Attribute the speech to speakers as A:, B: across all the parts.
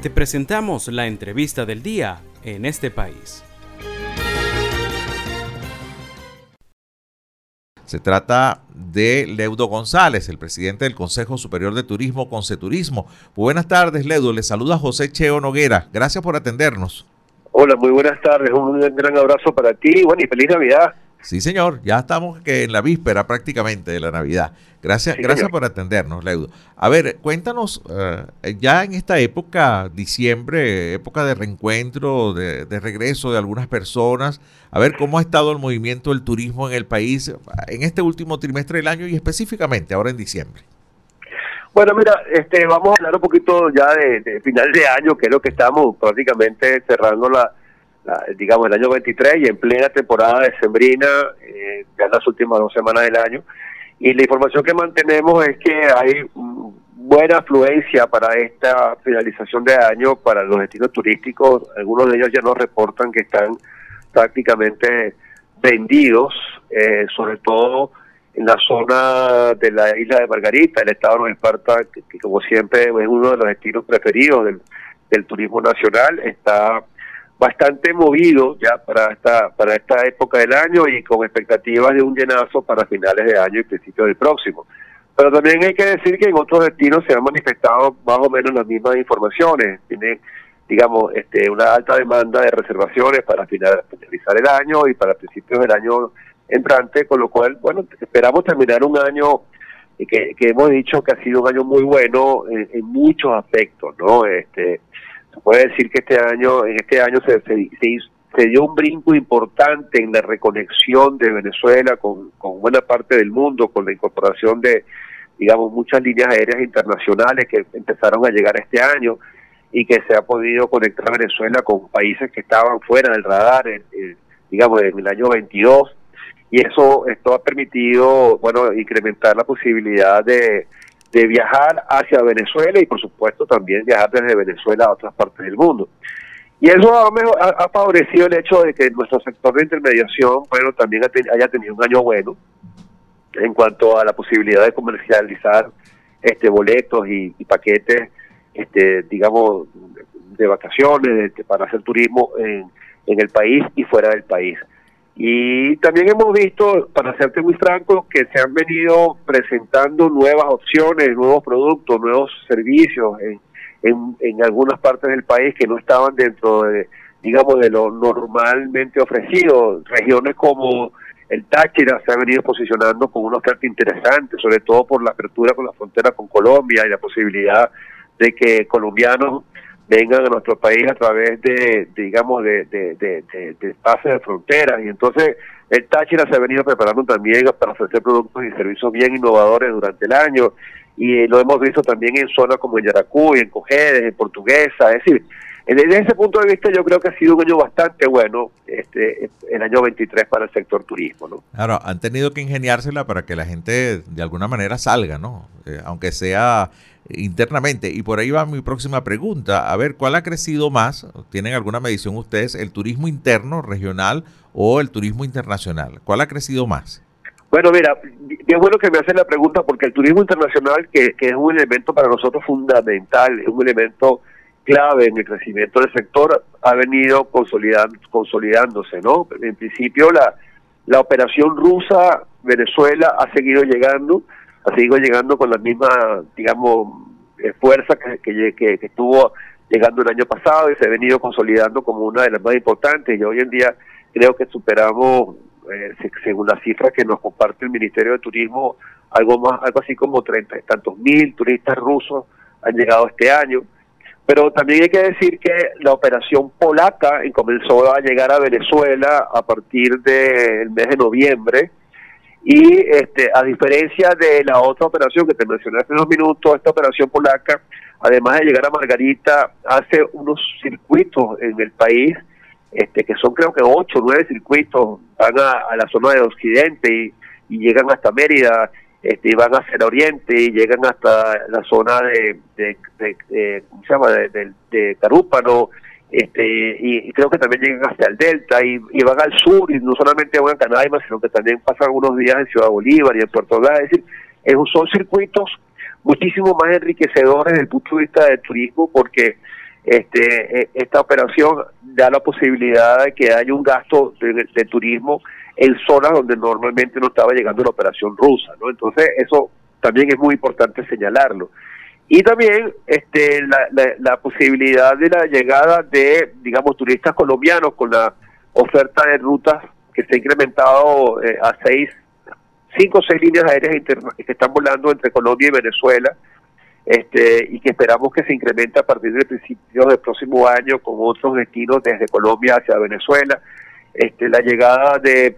A: Te presentamos la entrevista del día en este país.
B: Se trata de Leudo González, el presidente del Consejo Superior de Turismo, Conceturismo. buenas tardes, Leudo. Le saluda José Cheo Noguera. Gracias por atendernos.
C: Hola, muy buenas tardes. Un gran abrazo para ti. Bueno, y feliz Navidad.
B: Sí, señor. Ya estamos que en la víspera prácticamente de la Navidad. Gracias, gracias por atendernos, Leudo. A ver, cuéntanos, eh, ya en esta época, diciembre, época de reencuentro, de, regreso de algunas personas, a ver cómo ha estado el movimiento del turismo en el país en este último trimestre del año y específicamente ahora en diciembre.
C: Bueno, mira, este, vamos a hablar un poquito ya de, final de año, que es lo que estamos prácticamente cerrando la, digamos, el año 23 y en plena temporada de sembrina, eh, ya las últimas dos semanas del año. Y la información que mantenemos es que hay buena afluencia para esta finalización de año para los destinos turísticos. Algunos de ellos ya nos reportan que están prácticamente vendidos, eh, sobre todo en la zona de la isla de Margarita, el estado de Esparta, que, que, como siempre es uno de los destinos preferidos del, del turismo nacional, está bastante movido ya para esta para esta época del año y con expectativas de un llenazo para finales de año y principios del próximo. Pero también hay que decir que en otros destinos se han manifestado más o menos las mismas informaciones. Tienen, digamos, este, una alta demanda de reservaciones para finalizar el año y para principios del año entrante, con lo cual, bueno, esperamos terminar un año que, que hemos dicho que ha sido un año muy bueno en, en muchos aspectos, ¿no? Este, puede decir que este año, en este año se, se, dio un brinco importante en la reconexión de Venezuela con, buena parte del mundo, con la incorporación de, digamos, muchas líneas aéreas internacionales que empezaron a llegar este año y que se ha podido conectar Venezuela con países que estaban fuera del radar, digamos, en el año 22. Y eso esto ha permitido, bueno, incrementar la posibilidad de, de viajar hacia Venezuela y por supuesto también viajar desde Venezuela a otras partes del mundo. Y eso ha, favorecido el hecho de que nuestro sector de intermediación, bueno, también haya tenido un año bueno en cuanto a la posibilidad de comercializar este boletos y, paquetes, este, digamos, de vacaciones, para hacer turismo en el país y fuera del país. Y también hemos visto, para serte muy franco, que se han venido presentando nuevas opciones, nuevos productos, nuevos servicios en, en, algunas partes del país que no estaban dentro de, digamos, de lo normalmente ofrecido. Regiones como el Táchira se ha venido posicionando con una oferta interesante, sobre todo por la apertura con la frontera con Colombia y la posibilidad de que colombianos vengan a nuestro país a través de, digamos, de, de, de, de, espacios de fronteras. Y entonces el Táchira se ha venido preparando también para ofrecer productos y servicios bien innovadores durante el año. Y lo hemos visto también en zonas como en Yaracuy, en Cojedes, en Portuguesa. Es decir, desde ese punto de vista yo creo que ha sido un año bastante bueno, este, el año 23 para el sector turismo, ¿no?
B: Claro, han tenido que ingeniársela para que la gente de alguna manera salga, ¿no? Eh, aunque sea internamente. Y por ahí va mi próxima pregunta. A ver, ¿cuál ha crecido más? ¿Tienen alguna medición ustedes? ¿El turismo interno, regional o el turismo internacional? ¿Cuál ha crecido más?
C: Bueno, mira, es bueno que me hacen la pregunta porque el turismo internacional, que, que es un elemento para nosotros fundamental, es un elemento clave en el crecimiento del sector, ha venido consolidando, consolidándose, ¿no? En principio, la, la operación rusa Venezuela ha seguido llegando, ha seguido llegando con la misma, digamos, eh, fuerza que, que, que, estuvo llegando el año pasado y se ha venido consolidando como una de las más importantes y hoy en día creo que superamos, eh, según las cifras que nos comparte el Ministerio de Turismo, algo más, algo así como treinta tantos mil turistas rusos han llegado este año. Pero también hay que decir que la operación polaca comenzó a llegar a Venezuela a partir del mes de noviembre. Y este, a diferencia de la otra operación que te mencioné hace unos minutos, esta operación polaca, además de llegar a Margarita, hace unos circuitos en el país, este, que son creo que ocho o nueve circuitos, van a, la zona de Occidente y, llegan hasta Mérida, este, y van hacia el oriente y llegan hasta la zona de, de, ¿cómo se llama?, de, Carúpano, este, y, creo que también llegan hacia el delta y, van al sur y no solamente van a Canaima sino que también pasan algunos días en Ciudad Bolívar y en Puerto Ordaz, es decir, son circuitos muchísimo más enriquecedores desde el punto de vista del turismo porque este, e, esta operación da la posibilidad de que haya un gasto de, turismo en zonas donde normalmente no estaba llegando la operación rusa, ¿no? Entonces eso también es muy importante señalarlo. Y también este, la, posibilidad de la llegada de, digamos, turistas colombianos con la oferta de rutas que se ha incrementado eh, a seis, cinco o seis líneas aéreas que están volando entre Colombia y Venezuela, este, y que esperamos que se incremente a partir del principio del próximo año con otros destinos desde Colombia hacia Venezuela, este, la llegada de,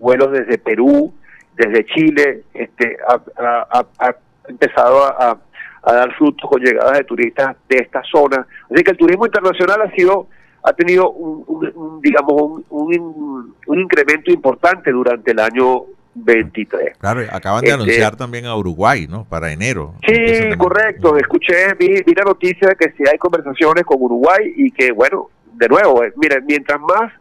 C: vuelos desde Perú, desde Chile, este, ha, empezado a, dar frutos con llegadas de turistas de esta zona. Así que el turismo internacional ha sido ha tenido un, digamos un, un, incremento importante durante el año 23.
B: Claro, acaban de este, anunciar también a Uruguay, ¿no? Para enero.
C: Sí, correcto. Escuché, vi, la noticia de que si hay conversaciones con Uruguay y que, bueno, de nuevo, eh, miren, mientras más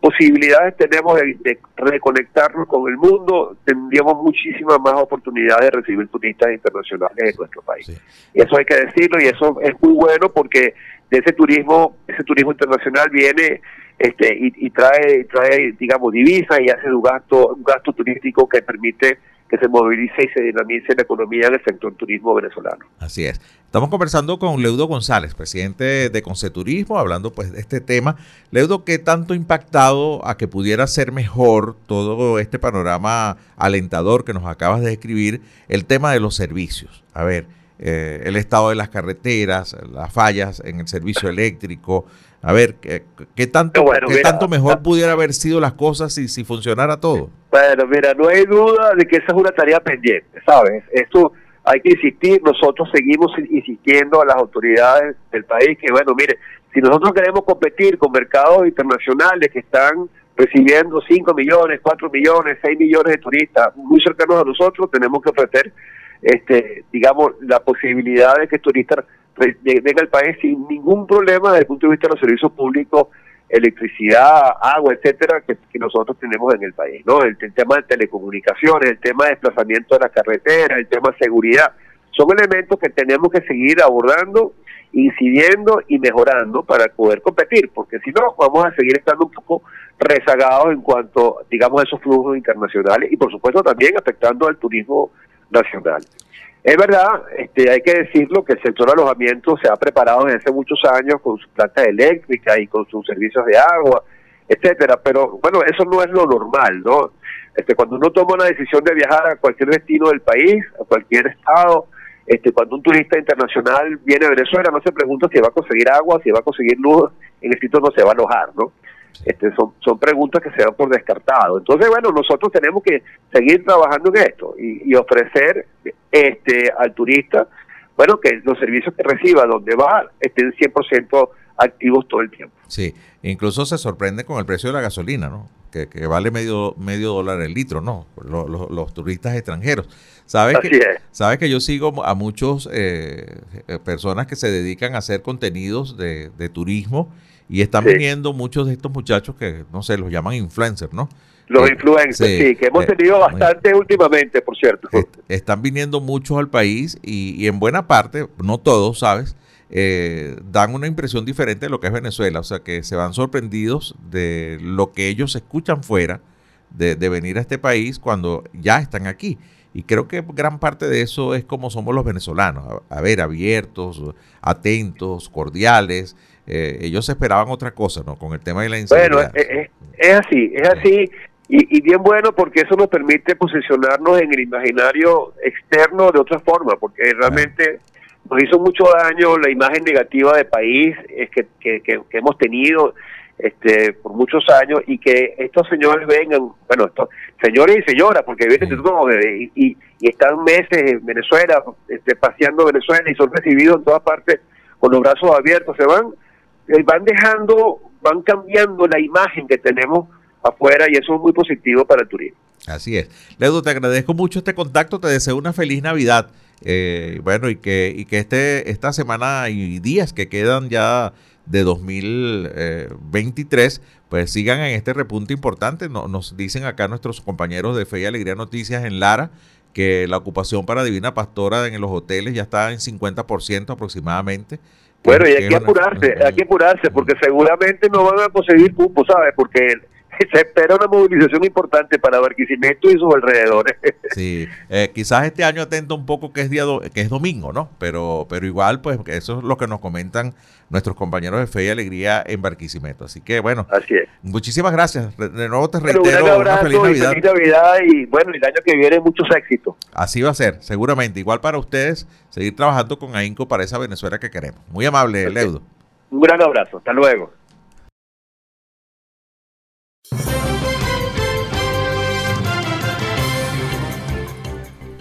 C: posibilidades tenemos de, reconectarnos con el mundo, tendríamos muchísimas más oportunidades de recibir turistas internacionales en nuestro país. Y eso hay que decirlo y eso es muy bueno porque de ese turismo, ese turismo internacional viene este, y, trae, trae, digamos, divisas y hace un gasto, un gasto turístico que permite que se movilice y se dinamice la economía en el sector turismo venezolano.
B: Así es. Estamos conversando con Leudo González, presidente de Conceturismo, hablando pues de este tema. Leudo, ¿qué tanto impactado a que pudiera ser mejor todo este panorama alentador que nos acabas de describir, el tema de los servicios? A ver, eh, el estado de las carreteras, las fallas en el servicio eléctrico. A ver, ¿qué, tanto, tanto mejor pudiera haber sido las cosas si, si funcionara todo?
C: Bueno, mira, no hay duda de que esa es una tarea pendiente, ¿sabes? Esto hay que insistir, nosotros seguimos insistiendo a las autoridades del país que, bueno, mire, si nosotros queremos competir con mercados internacionales que están recibiendo 5 millones, 4 millones, 6 millones de turistas muy cercanos a nosotros, tenemos que ofrecer este, digamos, la posibilidad de que el turista venga al país sin ningún problema desde el punto de vista de los servicios públicos, electricidad, agua, etcétera, que, nosotros tenemos en el país, ¿no? El, tema de telecomunicaciones, el tema de desplazamiento de la carretera, el tema de seguridad, son elementos que tenemos que seguir abordando, incidiendo y mejorando para poder competir, porque si no, vamos a seguir estando un poco rezagados en cuanto, digamos, a esos flujos internacionales y, por supuesto, también afectando al turismo nacional. Es verdad, este, hay que decirlo, que el sector alojamiento se ha preparado desde hace muchos años con su planta eléctrica y con sus servicios de agua, etcétera, pero bueno, eso no es lo normal, ¿no? Este, cuando uno toma una decisión de viajar a cualquier destino del país, a cualquier estado, este, cuando un turista internacional viene a Venezuela, no se pregunta si va a conseguir agua, si va a conseguir luz, en el sitio no se va a alojar, ¿no? Este, son, son preguntas que se dan por descartado. Entonces, bueno, nosotros tenemos que seguir trabajando en esto y, ofrecer este al turista, bueno, que los servicios que reciba donde va estén 100% activos todo el tiempo.
B: Sí, incluso se sorprende con el precio de la gasolina, ¿no? Que, vale medio medio dólar el litro, ¿no? Los, turistas extranjeros. ¿Sabes que, sabes que yo sigo a muchos eh, eh, personas que se dedican a hacer contenidos de, de turismo y están viniendo muchos de estos muchachos que, no sé, los llaman influencers, ¿no?
C: Los eh, influencers, sí, que hemos eh, tenido bastante últimamente, por cierto.
B: están viniendo muchos al país y, en buena parte, no todos, ¿sabes? Eh, dan una impresión diferente de lo que es Venezuela, o sea que se van sorprendidos de lo que ellos escuchan fuera de, venir a este país cuando ya están aquí. Y creo que gran parte de eso es como somos los venezolanos, a ver, abiertos, atentos, cordiales, eh, ellos esperaban otra cosa, ¿no? Con el tema de la inseguridad.
C: Bueno, es, así, es así. Y, bien bueno porque eso nos permite posicionarnos en el imaginario externo de otra forma, porque realmente nos hizo mucho daño la imagen negativa de país es que, que, hemos tenido este por muchos años y que estos señores vengan, bueno, estos señores y señoras, porque vienen de todo, y, y, están meses en Venezuela, este, paseando Venezuela y son recibidos en todas partes con los brazos abiertos, se van eh, van dejando, van cambiando la imagen que tenemos afuera y eso es muy positivo para el turismo.
B: Así es. Ledo, te agradezco mucho este contacto, te deseo una feliz Navidad. Eh, bueno, y que, y que este, esta semana y días que quedan ya de 2023, pues sigan en este repunte importante. nos dicen acá nuestros compañeros de Fe y Alegría Noticias en Lara que la ocupación para Divina Pastora en los hoteles ya está en 50% aproximadamente
C: Bueno, y hay que apurarse, hay que apurarse, porque seguramente no van a conseguir cupo, ¿sabes? Porque se espera una movilización importante para Barquisimeto y sus alrededores.
B: Sí, eh, quizás este año atento un poco que es día que es domingo, ¿no? Pero pero igual, pues eso es lo que nos comentan nuestros compañeros de Fe y Alegría en Barquisimeto. Así que bueno,
C: Así es.
B: muchísimas gracias. De nuevo te reitero un
C: una feliz Navidad. Y Navidad y bueno, el año que viene muchos éxitos.
B: Así va a ser, seguramente. Igual para ustedes, seguir trabajando con AINCO para esa Venezuela que queremos. Muy amable, Leudo.
C: Un gran abrazo. Hasta luego.